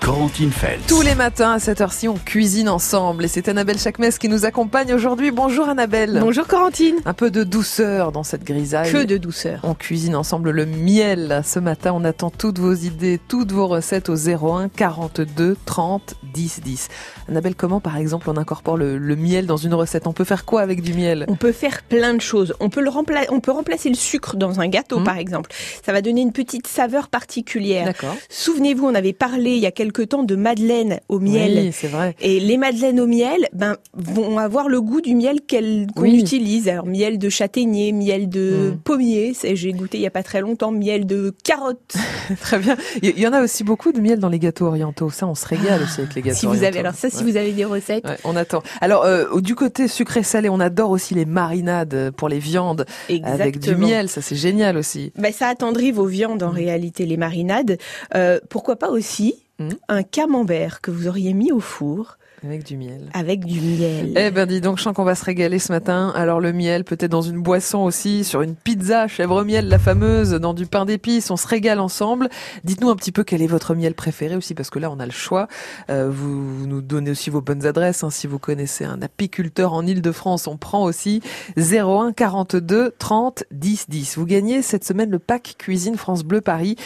Corentine Feltz. Tous les matins à cette heure-ci, on cuisine ensemble et c'est Annabelle Chakmes qui nous accompagne aujourd'hui. Bonjour Annabelle. Bonjour Corentine. Un peu de douceur dans cette grisaille. Que de douceur. On cuisine ensemble le miel. Ce matin, on attend toutes vos idées, toutes vos recettes au 01 42 30 10 10. Annabelle, comment par exemple on incorpore le, miel dans une recette? On peut faire quoi avec du miel? On peut faire plein de choses. On peut, le on peut remplacer le sucre dans un gâteau mmh. par exemple. Ça va donner une petite saveur particulière. D'accord. Souvenez-vous, on avait parlé il y a quelques temps de madeleine au miel. Oui, c'est vrai. Et les madeleines au miel, ben, vont avoir le goût du miel qu'on utilise. Alors, miel de châtaignier, miel de mm. pommier. J'ai goûté il y a pas très longtemps, miel de carotte. très bien. Il y en a aussi beaucoup de miel dans les gâteaux orientaux. Ça, on se régale aussi avec les gâteaux si vous Avez, alors ça, si vous avez des recettes. on attend. Alors, euh, du côté sucré-salé, on adore aussi les marinades pour les viandes avec du miel. Ça, c'est génial aussi. Ben, ça attendrit vos viandes en mm. réalité, les marinades. Euh, pourquoi pas aussi Hmm. un camembert que vous auriez mis au four. Avec du miel. Avec du miel. Eh ben dis donc, je sens qu'on va se régaler ce matin. Alors le miel, peut-être dans une boisson aussi, sur une pizza chèvre miel, la fameuse, dans du pain d'épices, on se régale ensemble. Dites-nous un petit peu quel est votre miel préféré aussi, parce que là on a le choix. Euh, vous, nous donnez aussi vos bonnes adresses. Hein, si vous connaissez un apiculteur en Ile-de-France, on prend aussi 01 42 30 10 10. Vous gagnez cette semaine le pack cuisine France Bleu Paris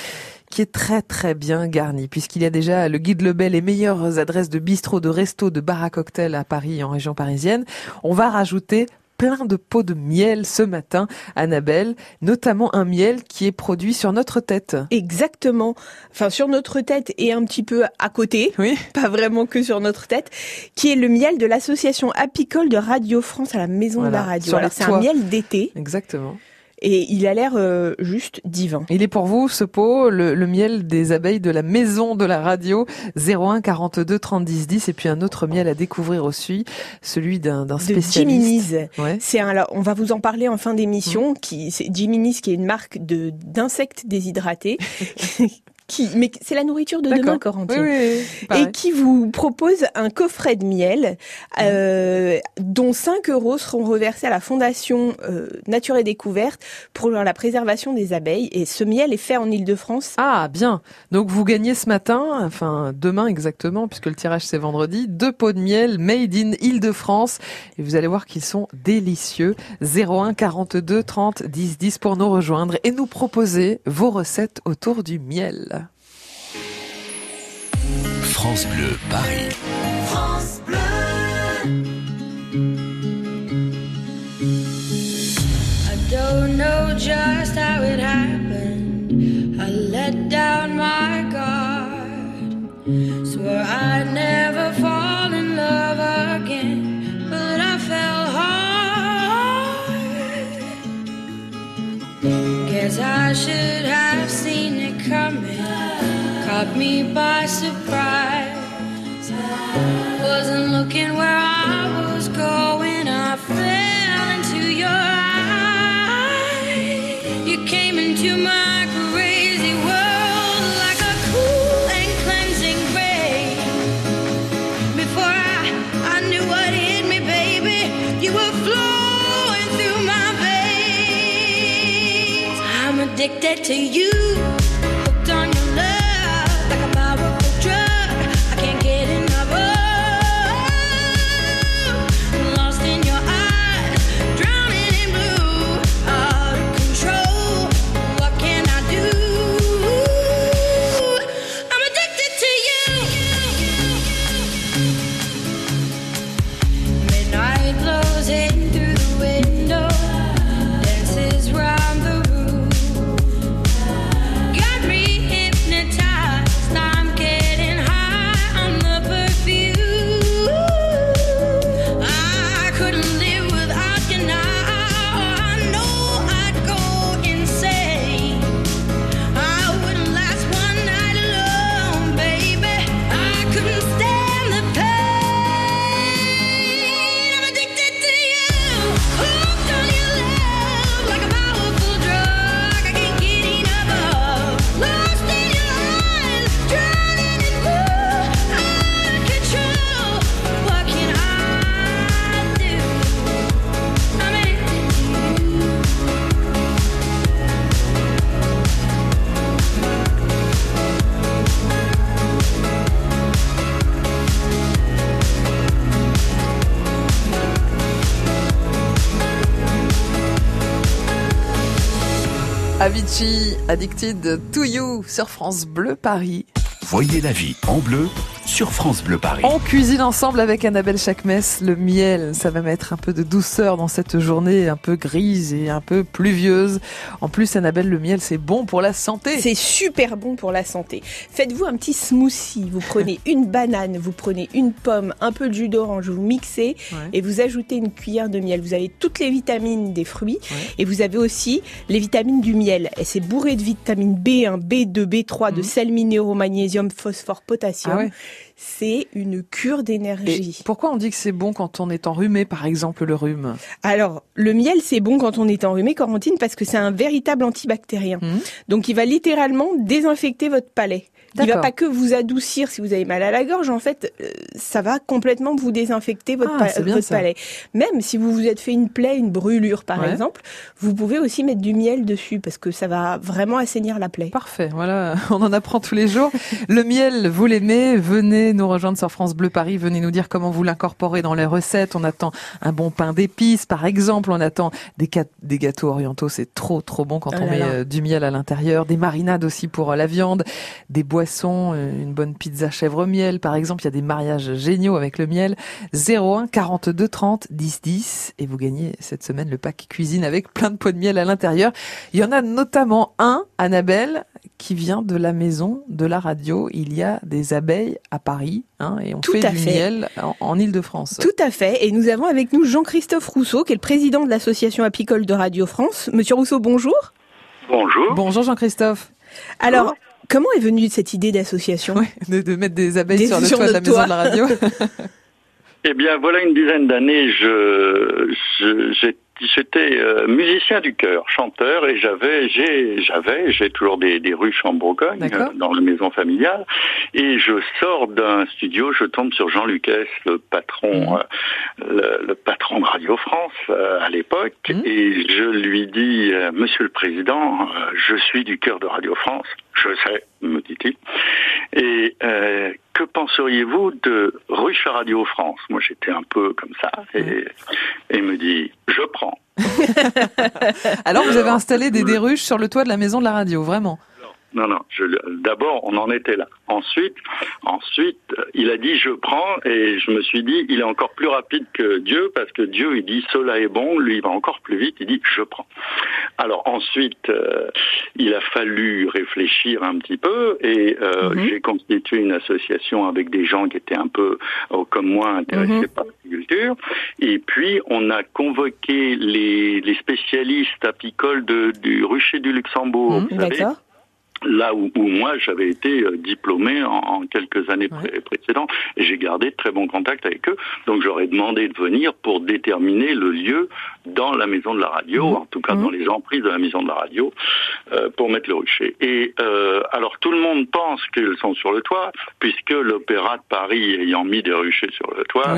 qui est très très bien garni, puisqu'il y a déjà le guide Lebel, les meilleures adresses de bistrot, de resto, de bar à cocktail à Paris, en région parisienne. On va rajouter plein de pots de miel ce matin, Annabelle, notamment un miel qui est produit sur notre tête. Exactement. Enfin, sur notre tête et un petit peu à côté. Oui. Pas vraiment que sur notre tête. Qui est le miel de l'association apicole de Radio France à la Maison de la Radio. Alors, c'est un miel d'été. Exactement et il a l'air euh, juste divin. Il est pour vous ce pot, le, miel des abeilles de la maison de la radio 01 42 30 10 10 et puis un autre miel à découvrir aussi, celui d'un spécialiste. Ouais. C'est un, on va vous en parler en fin d'émission. Mmh. Qui c'est Jiminis qui est une marque de d'insectes déshydratés qui, mais c'est la nourriture de demain, Corentine, et qui vous propose un coffret de miel, euh, dont 5 euros seront reversés à la Fondation euh, Nature et Découverte pour la préservation des abeilles. Et ce miel est fait en Ile-de-France. Ah, bien. Donc vous gagnez ce matin, enfin demain exactement, puisque le tirage c'est vendredi, deux pots de miel made in Ile-de-France. Et vous allez voir qu'ils sont délicieux. 01 42 30 10 10 pour nous rejoindre et nous proposer vos recettes autour du miel. France Bleu Paris. France Bleu. I don't know just how it happened. I let down my guard. Swore I'd never fall in love again, but I fell hard. Guess I should have seen it coming caught me by surprise. Wasn't looking where I was going, I fell into your eyes. You came into my crazy world like a cool and cleansing. Before I, I knew what hit me, baby, you were flowing through my veins. I'm addicted to you. Addicted to You sur France Bleu Paris. Voyez la vie en bleu sur France Bleu Paris. On cuisine ensemble avec Annabelle Chakmes le miel. Ça va mettre un peu de douceur dans cette journée un peu grise et un peu pluvieuse. En plus, Annabelle, le miel, c'est bon pour la santé. C'est super bon pour la santé. Faites-vous un petit smoothie. Vous prenez une banane, vous prenez une pomme, un peu de jus d'orange, vous mixez et vous ajoutez une cuillère de miel. Vous avez toutes les vitamines des fruits et vous avez aussi les vitamines du miel. Et c'est bourré de vitamines B1, B2, B3, de mhm. sels minéraux, magnésium, phosphore, potassium. Ah c'est une cure d'énergie. Pourquoi on dit que c'est bon quand on est enrhumé, par exemple, le rhume? Alors, le miel, c'est bon quand on est enrhumé, Corentine, parce que c'est un véritable antibactérien. Mmh. Donc, il va littéralement désinfecter votre palais. Il va pas que vous adoucir si vous avez mal à la gorge. En fait, euh, ça va complètement vous désinfecter votre, ah, palais. Même si vous vous êtes fait une plaie, une brûlure par exemple, vous pouvez aussi mettre du miel dessus parce que ça va vraiment assainir la plaie. Parfait. Voilà, on en apprend tous les jours. Le miel, vous l'aimez Venez nous rejoindre sur France Bleu Paris. Venez nous dire comment vous l'incorporez dans les recettes. On attend un bon pain d'épices, par exemple. On attend des, des gâteaux orientaux. C'est trop, trop bon quand oh on met euh, du miel à l'intérieur. Des marinades aussi pour euh, la viande. Des boissons, euh, une bonne pizza chèvre miel, par exemple. Il y a des mariages géniaux avec le miel. 01 42 30 10 10 et vous gagnez cette semaine le pack cuisine avec plein de pots de miel à l'intérieur. Il y en a notamment un, Annabelle, qui vient de la maison de la radio. Il y a des abeilles à Paris hein, et on fait du miel en, Ile-de-France. Tout à fait. Et nous avons avec nous Jean-Christophe Rousseau, qui est le président de l'association apicole de Radio France. Monsieur Rousseau, bonjour. Bonjour. Bonjour Jean-Christophe. Alors, comment est venue cette idée d'association de, mettre des abeilles sur le toit de la maison de la radio Eh bien, voilà une dizaine d'années, je, j'ai j'étais euh, musicien du chœur, chanteur, et j'avais, j'ai, j'avais, j'ai toujours des, des ruches en Bourgogne, euh, dans la maison familiale, et je sors d'un studio, je tombe sur Jean Lucas, le patron, mhm. euh, le, patron de Radio France à l'époque, mhm. et je lui dis, Monsieur le Président, je suis du chœur de Radio France, je sais, me dit-il, et que penseriez-vous de Ruche Radio France? Moi, j'étais un peu comme ça, et, il me dit, je prends. Alors, vous avez installé des, des ruches sur le toit de la maison de la radio, vraiment non, non. D'abord, on en était là. Ensuite, ensuite, il a dit je prends et je me suis dit il est encore plus rapide que Dieu parce que Dieu il dit cela est bon, lui il va encore plus vite, il dit je prends. Alors ensuite, euh, il a fallu réfléchir un petit peu et euh, mhm. j'ai constitué une association avec des gens qui étaient un peu euh, comme moi intéressés mhm. par l'agriculture. Et puis on a convoqué les, les spécialistes apicoles de, du rucher du Luxembourg. Mhm, d'accord là où, moi j'avais été euh, diplômé en, quelques années précédentes et j'ai gardé de très bons contacts avec eux. Donc j'aurais demandé de venir pour déterminer le lieu dans la maison de la radio, mmh. en tout cas dans mmh. les emprises de la maison de la radio, euh, pour mettre le rucher. Et euh, alors tout le monde pense qu'ils sont sur le toit, puisque l'Opéra de Paris ayant mis des ruchers sur le toit,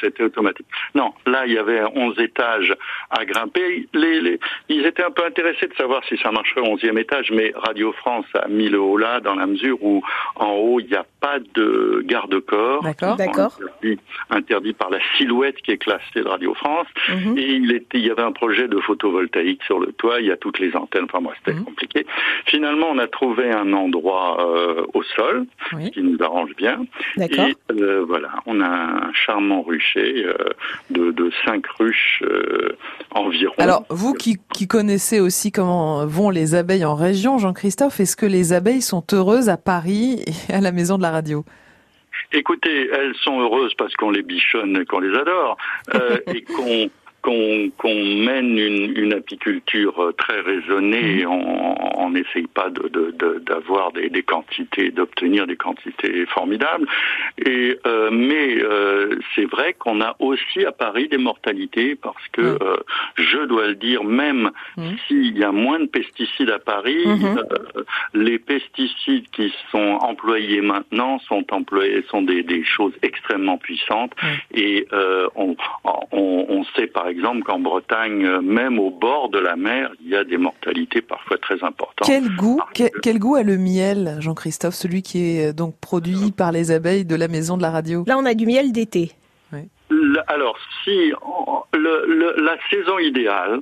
c'était automatique. Non, là, il y avait 11 étages à grimper. Les, ils étaient un peu intéressés de savoir si ça marcherait au 11e étage, mais Radio France a mis le haut là dans la mesure où en haut, il n'y a pas de garde-corps. D'accord, d'accord. Interdit, par la silhouette qui est classée de Radio France. Mhm. Et il, était, il y avait un projet de photovoltaïque sur le toit, il y a toutes les antennes. Enfin, moi, c'était mhm. compliqué. Finalement, on a trouvé un endroit euh, au sol, qui nous arrange bien. D'accord. Et euh, voilà, on a un charmant ruche euh, de, de cinq ruches euh, environ. Alors, vous qui, qui connaissez aussi comment vont les abeilles en région, Jean-Christophe, est-ce que les abeilles sont heureuses à Paris et à la maison de la radio? Écoutez, elles sont heureuses parce qu'on les bichonne et qu'on les adore euh, et qu'on qu'on mène une, une, apiculture euh, très raisonnée, mmh. on n'essaye pas d'avoir de, de, des, des, quantités, d'obtenir des quantités formidables. Et euh, mais euh, c'est vrai qu'on a aussi à Paris des mortalités parce que mmh. euh, je dois le dire, même mmh. s'il y a moins de pesticides à Paris, les pesticides qui sont employés maintenant sont employés sont des, des choses extrêmement puissantes et on, on, on sait par exemple qu'en Bretagne, même au bord de la mer, il y a des mortalités parfois très importantes. Quel goût, quel, goût a le miel, Jean-Christophe, celui qui est euh, donc produit par les abeilles de la maison de la radio? Là, on a du miel d'été. Alors, si le, la saison idéale,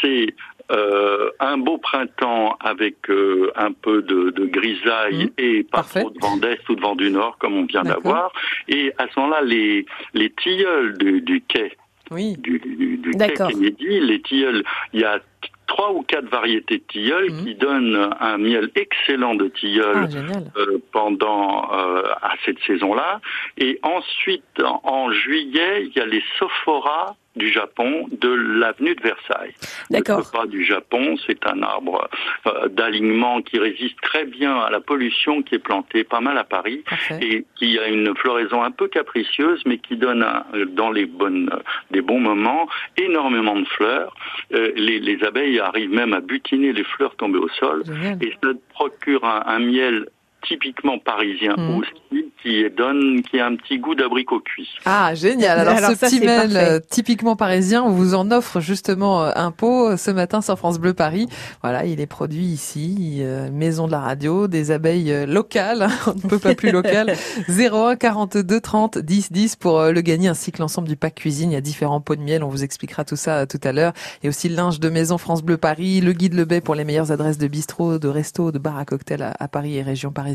c'est euh, un beau printemps avec euh, un peu de, de grisaille mmh. et pas trop de vent d'est ou de vent du nord comme on vient d'avoir. Et à ce moment-là, les, les tilleuls du, du quai oui. du, du, du quai Kennedy, les tilleuls, il y a trois ou quatre variétés de tilleuls mmh. qui donnent un miel excellent de tilleul ah, euh, pendant euh, à cette saison-là. Et ensuite, en, juillet, il y a les sophoras du Japon, de l'avenue de Versailles. D'accord. Le pas du Japon, c'est un arbre euh, d'alignement qui résiste très bien à la pollution, qui est planté pas mal à Paris et qui a une floraison un peu capricieuse, mais qui donne dans les bonnes, des bons moments énormément de fleurs. Euh, les, les, abeilles arrivent même à butiner les fleurs tombées au sol et ça procure un miel typiquement parisien mmh. aussi, qui donne, qui a un petit goût d'abricot cuit. Ah, génial. Alors, ce petit mail euh, typiquement parisien, on vous en offre justement euh, un pot euh, ce matin sur France Bleu Paris. Voilà, il est produit ici, maison de la radio, des abeilles locales, on ne peut pas plus local. 01 42 30 10 10 pour le gagner, ainsi que l'ensemble du pack cuisine. Il y a différents pots de miel, on vous expliquera tout ça tout à l'heure. Et aussi le linge de maison France Bleu Paris, le guide Le Bay pour les meilleures adresses de bistrot, de resto, de bar à cocktail à, à Paris et région parisienne.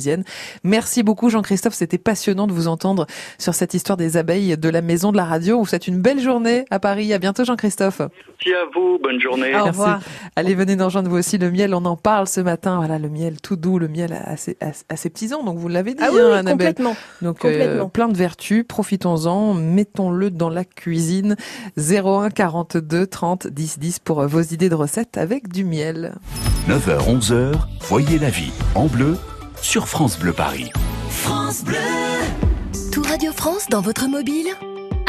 Merci beaucoup Jean-Christophe, c'était passionnant de vous entendre sur cette histoire des abeilles de la maison de la radio. Vous souhaite une belle journée à Paris. À bientôt Jean-Christophe. Merci à vous, bonne journée. Au revoir. Allez, venez nous rejoindre vous aussi. Le miel, on en parle ce matin. Voilà, le miel tout doux, le miel à ses, petits ans. Donc vous l'avez dit, ah oui, hein, Complètement. Donc euh, plein de vertus. Profitons-en, mettons-le dans la cuisine. 01 42 30 10 10 pour vos idées de recettes avec du miel. 9h 11h, voyez la vie en bleu sur France Bleu Paris. France Bleu Tout Radio France dans votre mobile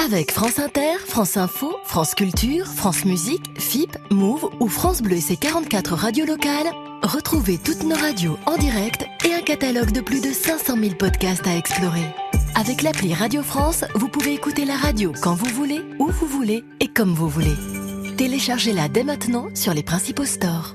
avec France Inter, France Info, France Culture, France Musique, FIP, Move ou France Bleu et ses 44 radios locales, retrouvez toutes nos radios en direct et un catalogue de plus de 500 000 podcasts à explorer. Avec l'appli Radio France, vous pouvez écouter la radio quand vous voulez, où vous voulez et comme vous voulez. Téléchargez-la dès maintenant sur les principaux stores.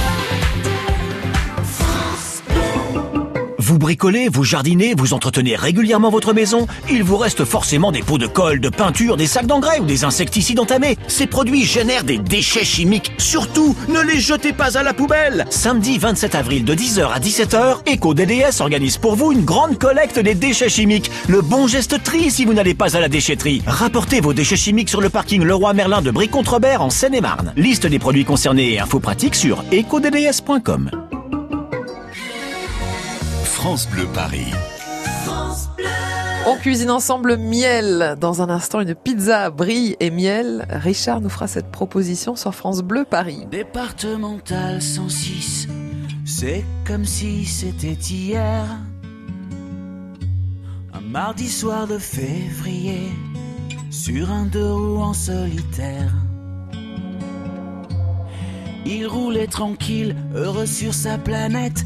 Vous bricolez, vous jardinez, vous entretenez régulièrement votre maison Il vous reste forcément des pots de colle, de peinture, des sacs d'engrais ou des insecticides entamés. Ces produits génèrent des déchets chimiques. Surtout, ne les jetez pas à la poubelle Samedi 27 avril de 10h à 17h, EcoDDS organise pour vous une grande collecte des déchets chimiques. Le bon geste tri si vous n'allez pas à la déchetterie. Rapportez vos déchets chimiques sur le parking Leroy Merlin de Brie-Contrebert en Seine-et-Marne. Liste des produits concernés et infos pratiques sur ecodds.com. France Bleu Paris. On cuisine ensemble miel. Dans un instant, une pizza brie et miel. Richard nous fera cette proposition sur France Bleu Paris. Départemental 106, c'est comme si c'était hier. Un mardi soir de février, sur un deux roues en solitaire. Il roulait tranquille, heureux sur sa planète,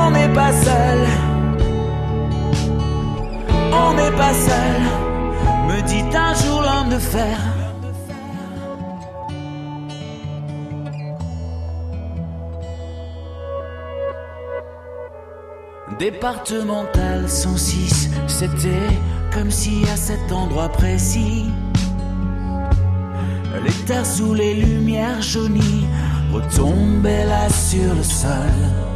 on n'est pas seul. On n'est pas seul, me dit un jour l'homme de fer. Départemental 106, c'était comme si à cet endroit précis, les terres sous les lumières jaunies retombaient là sur le sol.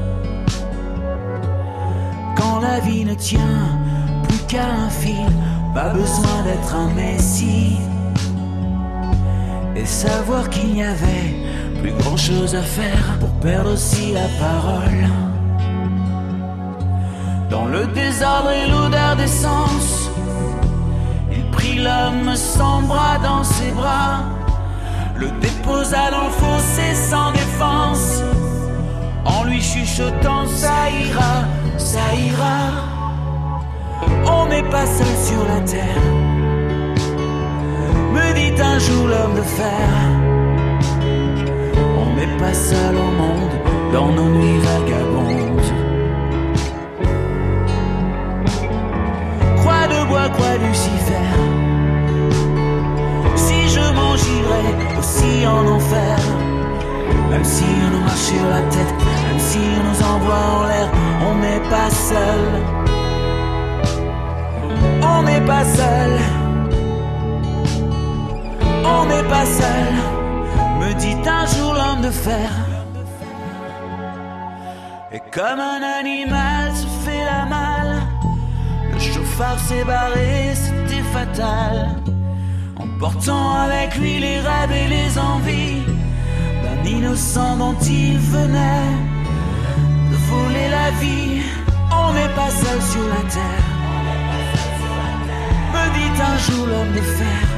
La vie ne tient plus qu'à un fil, pas besoin d'être un messie. Et savoir qu'il n'y avait plus grand chose à faire pour perdre aussi la parole. Dans le désordre et l'odeur d'essence, il prit l'homme sans bras dans ses bras, le déposa dans le fossé sans défense, en lui chuchotant ça ira, ça ira. On n'est pas seul sur la terre, me dit un jour l'homme de fer. On n'est pas seul au monde dans nos nuits vagabondes. quoi, quoi, Lucifer Si je m'en aussi en enfer, même si on marche sur la tête, même si on nous envoie en l'air, on n'est pas seul. On n'est pas seul. On n'est pas seul, me dit un jour l'homme de fer. Et comme un animal se fait la malle phare s'est barré, c'était fatal. Emportant avec lui les rêves et les envies d'un innocent dont il venait la vie. On n'est pas seul sur la terre. Me dit un jour l'homme de fer.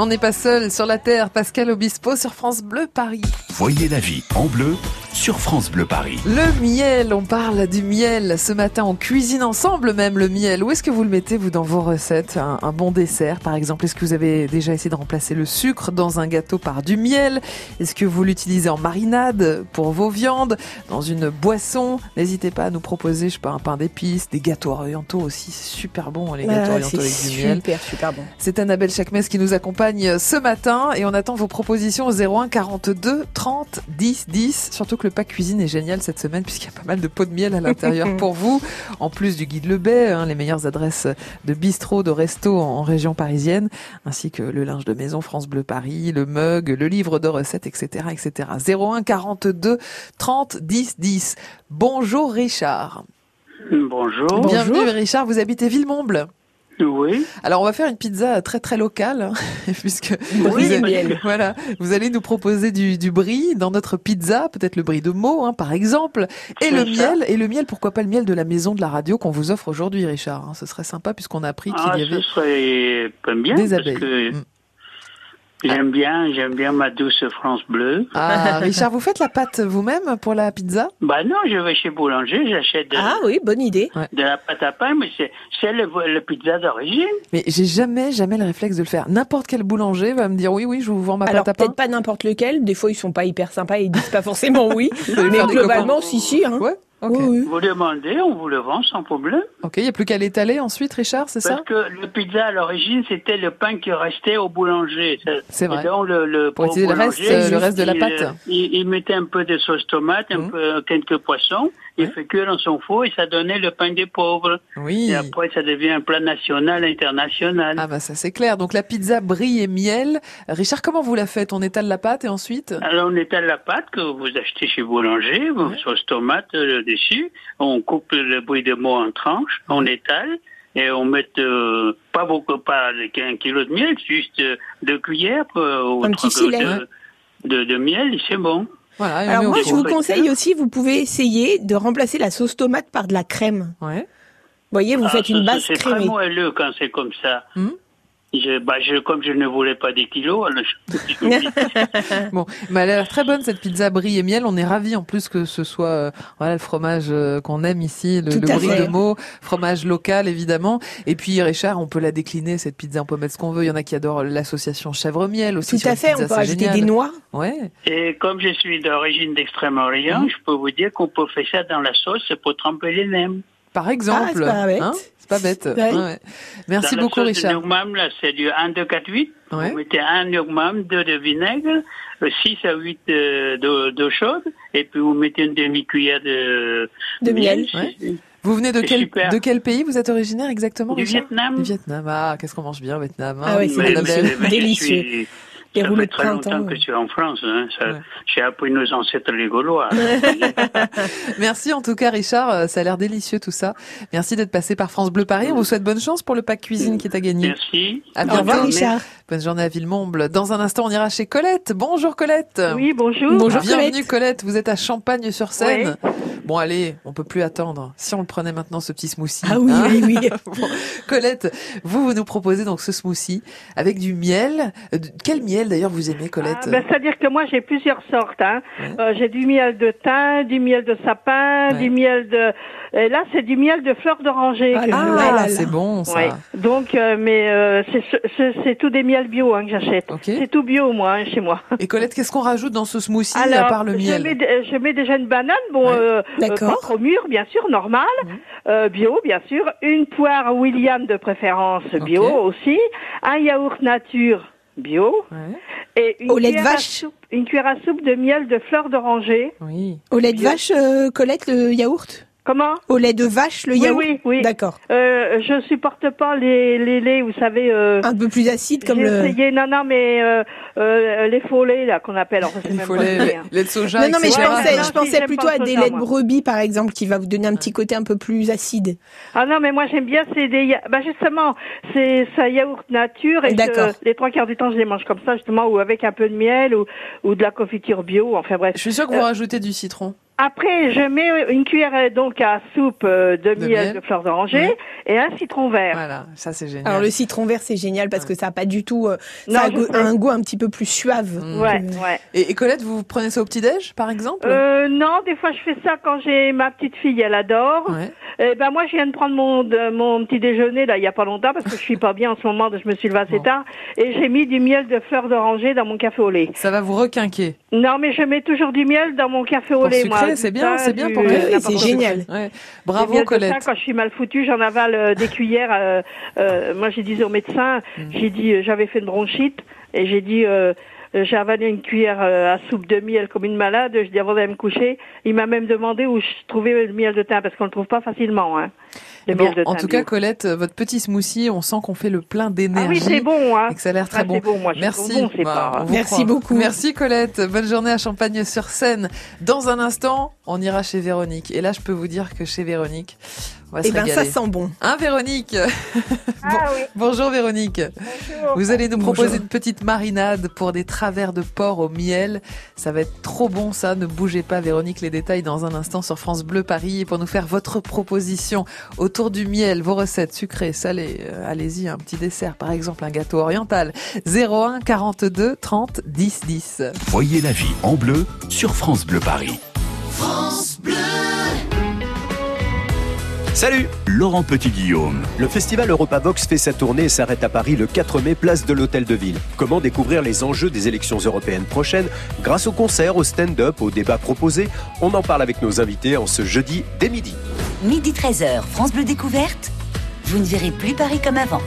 On n'est pas seul sur la Terre, Pascal Obispo sur France Bleu Paris. Voyez la vie en bleu sur France Bleu Paris. Le miel, on parle du miel. Ce matin, on cuisine ensemble même le miel. Où est-ce que vous le mettez, vous, dans vos recettes? Un, bon dessert, par exemple? Est-ce que vous avez déjà essayé de remplacer le sucre dans un gâteau par du miel? Est-ce que vous l'utilisez en marinade pour vos viandes? Dans une boisson? N'hésitez pas à nous proposer, je sais pas, un pain d'épices, des gâteaux orientaux aussi. C'est super bon, les gâteaux orientaux avec du miel. Super, super bon. C'est Annabelle Chakmes qui nous accompagne ce matin et on attend vos propositions au 01 42 30 10 10. Surtout que le pack cuisine est génial cette semaine puisqu'il y a pas mal de pots de miel à l'intérieur pour vous. En plus du guide Le Bay, hein, les meilleures adresses de bistrot, de resto en, région parisienne, ainsi que le linge de maison France Bleu Paris, le mug, le livre de recettes, etc., etc. 01 42 30 10 10. Bonjour Richard. Bonjour. Bienvenue Richard, vous habitez Villemomble. Oui. Alors on va faire une pizza très très locale, hein, puisque vous, allez, voilà, vous allez nous proposer du, du brie dans notre pizza, peut-être le brie de Meaux, hein, par exemple, et le miel. Et le miel, pourquoi pas le miel de la maison de la radio qu'on vous offre aujourd'hui, Richard hein. Ce serait sympa puisqu'on a appris qu'il ah, y avait ce serait bien, des abeilles. Mm. J'aime bien, j'aime bien ma douce France bleue. Ah, Richard, vous faites la pâte vous-même pour la pizza? Bah non, je vais chez boulanger, j'achète de, ah oui, bonne idée. de la pâte à pain, mais c'est le, le, pizza d'origine. Mais j'ai jamais, jamais le réflexe de le faire. N'importe quel boulanger va me dire oui, oui, je vous vends ma pâte à pain. peut-être pas n'importe lequel. Des fois, ils sont pas hyper sympas et ils disent pas forcément oui. mais globalement, si, si. Hein. Ouais. Vous demandez, on vous le vend sans problème. Ok, il n'y a plus qu'à l'étaler ensuite, Richard, c'est ça? Parce que le pizza, à l'origine, c'était le pain qui restait au boulanger. C'est vrai. Donc, le, le, Pour utiliser le reste, le reste de la pâte. Il, il, mettait un peu de sauce tomate, un mmh. peu, quelques poissons, il fait cuire dans son four et ça donnait le pain des pauvres. Oui. Et après, ça devient un plat national, international. Ah bah ça c'est clair. Donc la pizza brie et miel. Richard, comment vous la faites? On étale la pâte et ensuite? Alors on étale la pâte que vous achetez chez boulanger, ouais. sauce tomate euh, dessus. On coupe le brie de mots en tranches, on étale et on met euh, pas beaucoup, pas un kilo de miel, juste euh, deux cuillères euh, ou un petit filet. De, de, de miel, c'est bon. Voilà, Alors moi, je vous conseille aussi, vous pouvez essayer de remplacer la sauce tomate par de la crème. Ouais. Vous voyez, vous ah, faites une base crémée. C'est très moelleux quand c'est comme ça. Hmm je, bah, je, comme je ne voulais pas des kilos, alors je... bon, mais elle a l'air très bonne cette pizza brie et miel. On est ravis en plus que ce soit euh, voilà le fromage euh, qu'on aime ici, le, le brie fait. de Meaux, fromage local évidemment. Et puis Richard, on peut la décliner cette pizza, on peut mettre ce qu'on veut. Il y en a qui adorent l'association chèvre miel aussi. Tout à fait, pizza, on peut ajouter des noix. Ouais. Et comme je suis d'origine d'Extrême-Orient, mmh. je peux vous dire qu'on peut faire ça dans la sauce pour tremper les nems. Par exemple. Ah, c'est pas bête. Hein pas bête. Ouais. Ouais. Merci Dans beaucoup, la Richard. Normale, c'est du 1, 2, 4, 8. Vous mettez un maximum, deux de vinaigre, 6 à 8 d'eau chaude, et puis vous mettez une demi-cuillère de, de, miel. Vous venez de quel, de quel pays Vous êtes originaire exactement Du Vietnam. Du Vietnam. Ah, qu'est-ce qu'on mange bien au Vietnam hein Ah oui, c'est délicieux. Ça fait très longtemps que je suis en France. Hein. J'ai appris nos ancêtres les Gaulois. Merci en tout cas, Richard. Euh, ça a l'air délicieux tout ça. Merci d'être passé par France Bleu Paris. On vous souhaite bonne chance pour le pack cuisine qui est à gagner. Merci. À bientôt, Richard. Bonne journée à Villemomble. Dans un instant, on ira chez Colette. Bonjour Colette. Oui, bonjour. Bonjour Bienvenue Colette. Vous êtes à Champagne-sur-Seine. Bon, allez, on peut plus attendre. Si on le prenait maintenant, ce petit smoothie. Ah oui, hein oui, oui. Colette, vous, vous nous proposez donc ce smoothie avec du miel. Euh, quel miel d'ailleurs vous aimez, Colette ah, ben, C'est-à-dire que moi, j'ai plusieurs sortes. Hein. Euh, j'ai du miel de thym, du miel de sapin, du miel de... Et là, c'est du miel de fleurs d'oranger. Ah, c'est bon ça. Donc, euh, mais euh, c'est tout des miels bio hein, que j'achète. C'est tout bio, moi, hein, chez moi. Et Colette, qu'est-ce qu'on rajoute dans ce smoothie à part le miel je mets, je mets déjà une banane, bon, euh, pas trop mûre, bien sûr, normal, mhm. bio, bien sûr. Une poire William de préférence, bio aussi. Un yaourt nature bio. Et une Au lait de vache Une cuillère à soupe de miel de fleurs d'oranger. Oui. Au lait de vache, Colette, le yaourt? Comment Au lait de vache, le yaourt Oui, oui. D'accord. Euh, je supporte pas les, les laits, vous savez. Euh, un peu plus acide comme le. Essayé, non, non, mais euh, euh, les faux laits là qu'on appelle. les faux laits, lait de soja. Non, non, mais je pensais, je pensais plutôt à des laits de brebis, par exemple, qui va vous donner un petit côté un peu plus acide. Ah non, mais moi j'aime bien c'est des. Bah justement, c'est ça yaourt nature et les trois quarts du temps je les mange comme ça justement ou avec un peu de miel ou ou de la confiture bio. Enfin bref. Je suis sûre que vous rajoutez du citron. Après, je mais une cuillère donc à soupe euh, de, miel, de fleurs d'oranger et un citron vert. Voilà, ça c'est génial. Alors le citron vert c'est génial parce que ça a pas du tout, euh, ça a un, goût un petit peu plus suave. Mmh. Ouais, ouais. Et, Colette, vous prenez ça au petit déj par exemple? Euh, Non, des fois je fais ça quand j'ai ma petite fille, elle adore. Ouais. Et eh ben moi je viens de prendre mon mon petit déjeuner là il y a pas longtemps parce que je suis pas bien en ce moment, je me suis levée assez tard et j'ai mis du miel de fleurs d'oranger dans mon café au lait. Ça va vous requinquer. Non mais je mets toujours du miel dans mon café au lait moi c'est bien, c'est bien pour C'est génial. Bravo Colette. quand je suis mal foutue, j'en avale euh, des cuillères. Euh, euh, moi, j'ai dit au médecin, mm. j'ai dit, j'avais fait une bronchite et j'ai dit. J'ai avalé une cuillère à soupe de miel comme une malade. Je dis avant d'aller me coucher, il m'a même demandé où je trouvais le miel de thym parce qu'on le trouve pas facilement. Hein en tout cas, Colette, votre petit smoothie, on sent qu'on fait le plein d'énergie. Ah oui, c'est bon. Hein. Et que ça a l'air très ah, bon. bon. Moi, Merci. Bon, bah, Merci beaucoup. Merci Colette. Bonne journée à Champagne-sur-Seine. Dans un instant, on ira chez Véronique. Et là, je peux vous dire que chez Véronique, eh ben, ça sent bon. Hein, Véronique ah, oui. Bonjour, Véronique. Bonjour. Vous allez nous proposer une petite marinade pour des travers de porc au miel. Ça va être trop bon, ça. Ne bougez pas, Véronique. Les détails dans un instant sur France Bleu Paris. Et pour nous faire votre proposition autour du miel, vos recettes sucrées, salées, euh, allez-y, un petit dessert, par exemple, un gâteau oriental. 01 42 30 10 10. Voyez la vie en bleu sur France Bleu Paris. France Bleu. Salut Laurent Petit-Guillaume. Le festival Europa Box fait sa tournée et s'arrête à Paris le 4 mai, place de l'Hôtel de Ville. Comment découvrir les enjeux des élections européennes prochaines Grâce au concert, au stand-up, aux débats proposés, on en parle avec nos invités en ce jeudi dès midi. Midi 13h, France Bleu Découverte. Vous ne verrez plus Paris comme avant.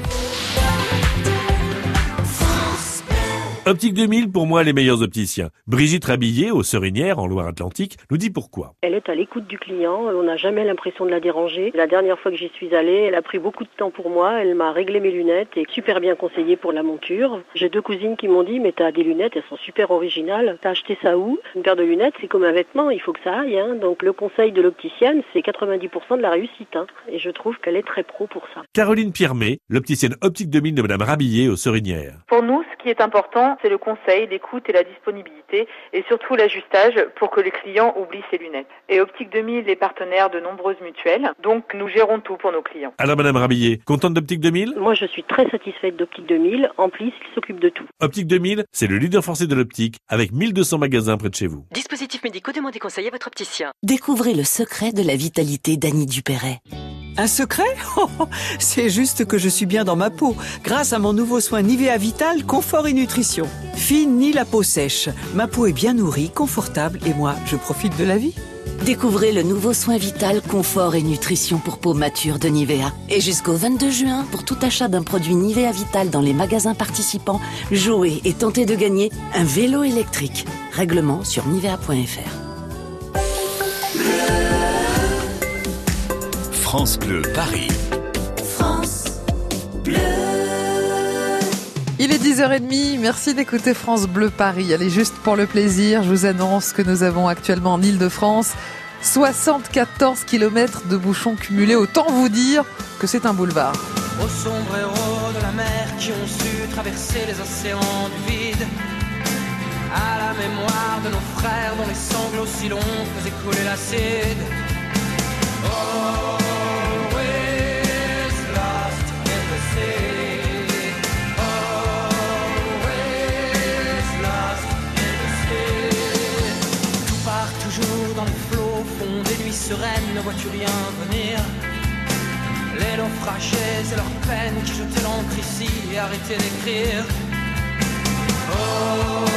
Optique 2000, pour moi, les meilleurs opticiens. Brigitte Rabillé, aux Serinières, en Loire-Atlantique, nous dit pourquoi. Elle est à l'écoute du client, on n'a jamais l'impression de la déranger. La dernière fois que j'y suis allée, elle a pris beaucoup de temps pour moi, elle m'a réglé mes lunettes et super bien conseillé pour la monture. J'ai deux cousines qui m'ont dit, mais t'as des lunettes, elles sont super originales, t'as acheté ça où? Une paire de lunettes, c'est comme un vêtement, il faut que ça aille. Hein. Donc le conseil de l'opticienne, c'est 90% de la réussite. Hein. Et je trouve qu'elle est très pro pour ça. Caroline Piermet, l'opticienne Optique 2000 de Madame Rabillé, aux Serinières. Pour nous, ce qui est important, c'est le conseil, l'écoute et la disponibilité et surtout l'ajustage pour que le client oublie ses lunettes. Et Optique 2000 est partenaire de nombreuses mutuelles, donc nous gérons tout pour nos clients. Alors Madame Rabillet, contente d'Optique 2000 Moi je suis très satisfaite d'Optique 2000, en plus il s'occupe de tout. Optique 2000, c'est le leader français de l'optique avec 1200 magasins près de chez vous. Dispositifs médicaux, demandez conseil à votre opticien. Découvrez le secret de la vitalité d'Annie Dupéret. Un secret C'est juste que je suis bien dans ma peau, grâce à mon nouveau soin Nivea Vital Confort et Nutrition. Fine ni la peau sèche, ma peau est bien nourrie, confortable et moi, je profite de la vie. Découvrez le nouveau soin vital, confort et nutrition pour peau mature de Nivea. Et jusqu'au 22 juin, pour tout achat d'un produit Nivea Vital dans les magasins participants, jouez et tentez de gagner un vélo électrique. Règlement sur nivea.fr. France Bleu Paris. France Bleu. Il est 10h30, merci d'écouter France Bleu Paris. Allez, juste pour le plaisir, je vous annonce que nous avons actuellement en Ile-de-France 74 km de bouchons cumulés. Autant vous dire que c'est un boulevard. Aux sombres héros de la mer qui ont su traverser les océans du vide. À la mémoire de nos frères dont les sanglots si longs faisaient couler l'acide. Always vois-tu rien venir? Les naufragés et leurs peines qui jetaient l'encre ici et arrêtaient d'écrire. Always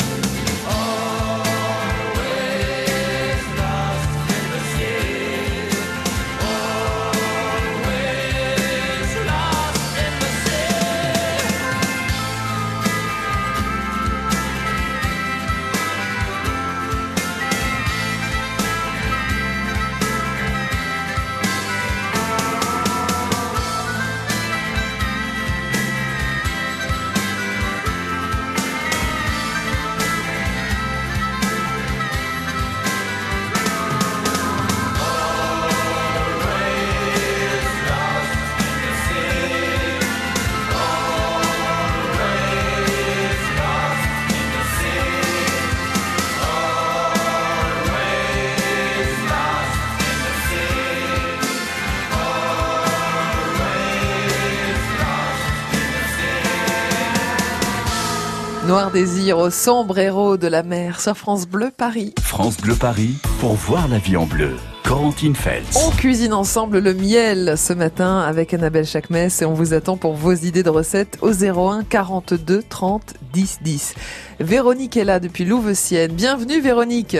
Noir désir au sombre héros de la mer sur France Bleu Paris. France Bleu Paris pour voir la vie en bleu. On cuisine ensemble le miel ce matin avec Annabelle Chakmes et on vous attend pour vos idées de recettes au 01 42 30 10 10. Véronique est là depuis Louveciennes. Bienvenue Véronique.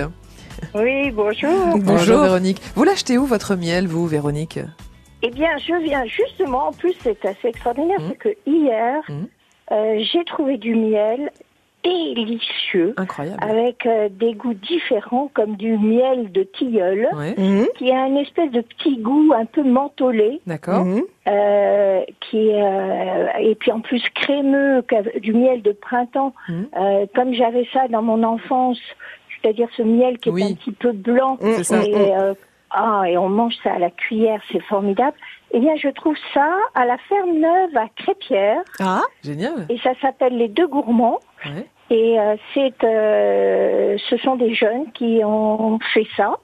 Oui, bonjour. Bonjour Véronique. Vous l'achetez où votre miel, vous Véronique? Eh bien, je viens justement, en plus c'est assez extraordinaire, Mmh. c'est que hier, euh, j'ai trouvé du miel délicieux, Incroyable. avec euh, des goûts différents, comme du miel de tilleul, Ouais. qui a une espèce de petit goût un peu mentholé. D'accord. Euh, qui euh, et puis en plus crémeux, du miel de printemps, Mmh. Euh, comme j'avais ça dans mon enfance, c'est-à-dire ce miel qui est Oui. un petit peu blanc, C'est ça. et, Mmh. euh, ah, et on mange ça à la cuillère, c'est formidable. Eh bien, je trouve ça à la ferme neuve à Crépierre, Ah, génial. et ça s'appelle les Deux Gourmands. Ouais. Et euh, c'est, euh, ce sont des jeunes qui ont fait ça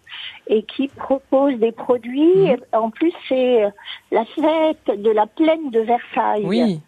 et qui proposent des produits. Mhm. En plus, c'est la fête de la plaine de Versailles. Oui.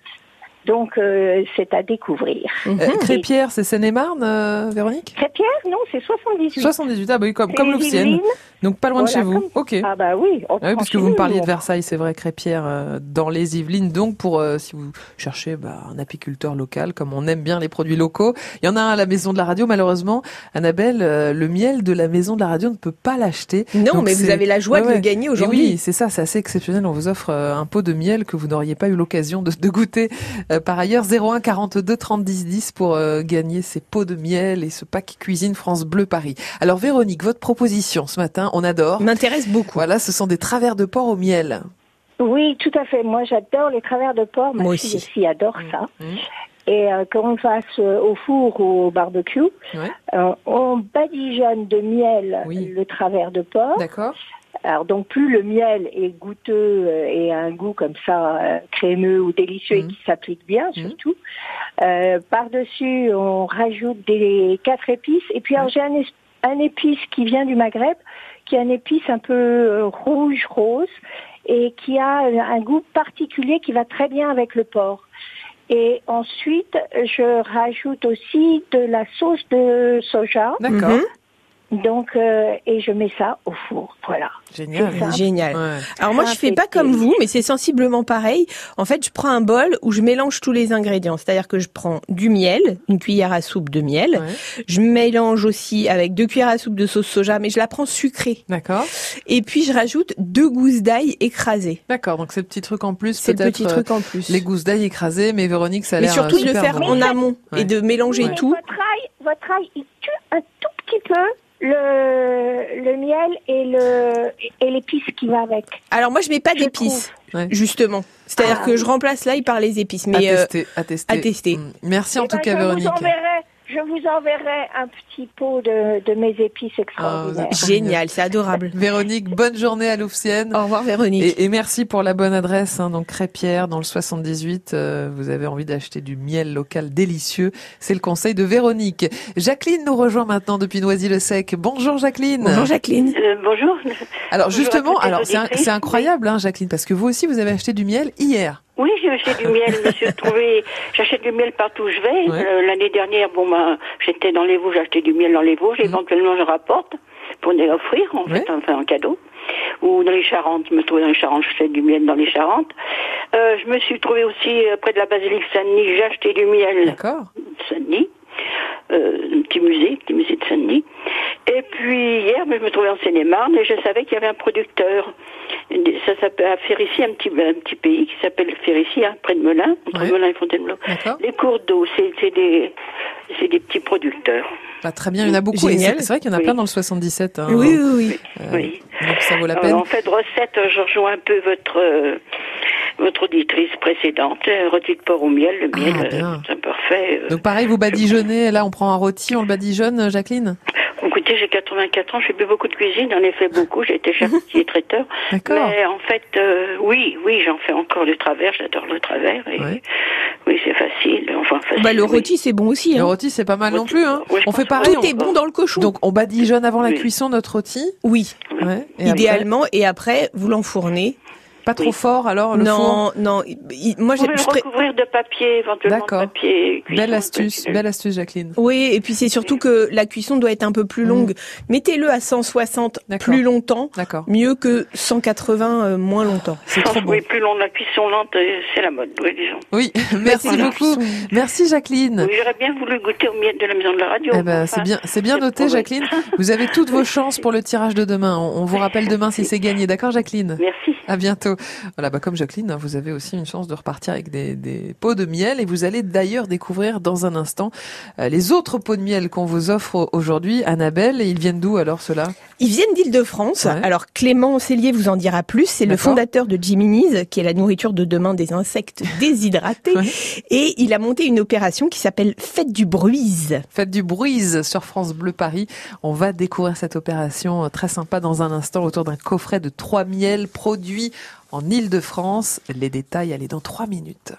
Donc, euh, c'est à découvrir. Euh, Crépierre, c'est Seine-et-Marne, euh, Véronique? Crépierre, non, c'est 78. 78, ah bah oui, comme, comme. Yvelines. Donc pas loin de chez vous. comme- Ok. Ah bah oui. Ah oui, prend parce que chez vous me parliez de Versailles, c'est vrai, Crépierre, euh, dans les Yvelines. Donc, pour euh, si vous cherchez bah, un apiculteur local, comme on aime bien les produits locaux, il y en a un à la maison de la radio. Malheureusement, Annabelle, euh, le miel de la maison de la radio ne peut pas l'acheter. Non, Donc mais vous avez la joie de le gagner Et aujourd'hui. Oui, c'est ça, c'est assez exceptionnel. On vous offre un pot de miel que vous n'auriez pas eu l'occasion de, de goûter par ailleurs, 01 42 30 10 10 pour gagner ces pots de miel et ce pack cuisine France Bleu Paris. Alors Véronique, votre proposition ce matin, on adore. M'intéresse beaucoup. Voilà, ce sont des travers de porc au miel. Oui, tout à fait. Moi, j'adore les travers de porc. Ma Moi fille aussi. aussi adore ça. Mmh. Et euh, quand on fasse euh, au four ou au barbecue, Ouais. euh, on badigeonne de miel le travers de porc. D'accord. Alors donc plus le miel est goûteux euh, et a un goût comme ça euh, crémeux ou délicieux Mmh. et qui s'applique bien surtout. Euh, Par-dessus, on rajoute des quatre épices. Et puis alors j'ai un, épice qui vient du Maghreb, qui est un épice un peu euh, rouge rose et qui a un goût particulier qui va très bien avec le porc. Et ensuite, je rajoute aussi de la sauce de soja. D'accord. Donc, euh, et je mets ça au four. Voilà. Génial. Génial. Ouais. Alors moi je fais pas comme vous, mais c'est sensiblement pareil. En fait, je prends un bol où je mélange tous les ingrédients. C'est-à-dire que je prends du miel, une cuillère à soupe de miel. Je mélange aussi avec deux cuillères à soupe de sauce soja, mais je la prends sucrée. D'accord. Et puis je rajoute deux gousses d'ail écrasées. D'accord, donc c'est le petit truc en plus. C'est le petit truc en plus. euh, Les gousses d'ail écrasées, mais Véronique, ça a Mais l'air surtout euh, de le faire bon. en amont Ouais. et de mélanger Mais tout. Votre ail, votre ail, il tue un tout petit peu le, le miel et le et l'épice qui va avec. Alors moi je mets pas d'épices, justement. C'est-à-dire Ah que oui. je remplace l'ail par les épices. Mais à euh, tester, à tester. à tester. Mm. Merci en Eh tout ben, cas, je Véronique. Vous enverrai, je vous enverrai un petit pot de, de mes épices Ah, extraordinaires. Génial, c'est adorable. Véronique, bonne journée à Louvciennes. Au revoir Véronique. Et, et merci pour la bonne adresse. Hein, donc Crépierre dans le 78. euh, vous avez envie d'acheter du miel local délicieux. C'est le conseil de Véronique. Jacqueline nous rejoint maintenant depuis Noisy-le-Sec. Bonjour Jacqueline. Bonjour Jacqueline. Euh, bonjour. Alors Bonjour justement, alors c'est incroyable, hein, Jacqueline, parce que vous aussi vous avez acheté du miel hier. Oui, j'ai acheté du miel. Je me suis trouvé. J'achète du miel partout où je vais. Ouais. Euh, L'année dernière, bon, ben, j'étais dans les Vosges, acheté du miel dans les Vosges. Éventuellement, je rapporte pour les offrir, en fait, enfin, en cadeau. Ou dans les Charentes, je me trouvais dans les Charentes, je fais du miel dans les Charentes. Euh, je me suis trouvée aussi euh, près de la basilique Saint-Denis, j'ai acheté du miel. D'accord. Saint-Denis. Euh, un petit musée, petit musée de Saint-Denis. Et puis hier, je me trouvais en Seine-et-Marne et je savais qu'il y avait un producteur. Ça s'appelle à Férissi, un petit, un petit pays qui s'appelle Férissi, hein, près de Melun, entre Melun et Fontainebleau. Les cours d'eau, c'est des, c'est des petits producteurs. Bah, très bien, il y en a beaucoup. C'est vrai qu'il y en a Oui. plein dans le 77. hein. Oui, oui, oui. Euh, Oui. Donc ça vaut la Euh, peine. en fait, de recette, je rejoins un peu votre euh, votre auditrice précédente, rôti de porc au miel, le miel, Ah, bien. c'est parfait. euh. Donc pareil, vous badigeonnez. Là, on prend un rôti, on le badigeonne, Jacqueline? Écoutez, j'ai 84 ans, je fais plus beaucoup de cuisine, j'en ai fait beaucoup, j'ai été charcutier traiteur. D'accord. Mais en fait, euh, oui, oui, j'en fais encore le travers, j'adore le travers. Et Oui, c'est facile, enfin facile. Bah, le oui. rôti c'est bon aussi. Le Hein. rôti, c'est pas mal non plus. Hein. On fait pareil. Tout on- est bon dans le cochon. Donc on badigeonne avant la cuisson notre rôti? Oui. Ouais. Et Idéalement et après vous l'enfournez. Pas trop fort alors le non, four non. il- Moi j'ai. je recouvrir de papier, éventuellement D'accord. papier cuisson. Belle astuce, belle astuce, Jacqueline. Oui, et puis c'est surtout que la cuisson doit être un peu plus longue. Mettez-le à 160 plus longtemps, D'accord. mieux que 180 euh, moins longtemps. C'est trop bon. Oui, plus long, la cuisson lente, euh, c'est la mode, oui, disons. Oui, merci Voilà. beaucoup. Merci Jacqueline. Oui, J'aurais bien voulu goûter au miel de la maison de la radio. Eh ben, enfin, c'est bien, c'est bien noté, Jacqueline. Vous avez toutes vos chances pour le tirage de demain. On, on vous rappelle demain si c'est gagné. D'accord, Jacqueline? Merci. À bientôt. Voilà, bah, comme Jacqueline, hein, vous avez aussi une chance de repartir avec des, des pots de miel et vous allez d'ailleurs découvrir dans un instant euh, les autres pots de miel qu'on vous offre aujourd'hui. Annabelle, et ils viennent d'où alors ceux-là? Ils viennent d'Île-de-France. Alors Clément Cellier vous en dira plus. C'est le fondateur de Jiminy's, qui est la nourriture de demain des insectes déshydratés. Et il a monté une opération qui s'appelle Fête du Bruise. Faites du bruise sur France Bleu Paris. On va découvrir cette opération euh, très sympa dans un instant autour d'un coffret de trois miels produits en Île-de-France. Les détails, allez dans trois minutes.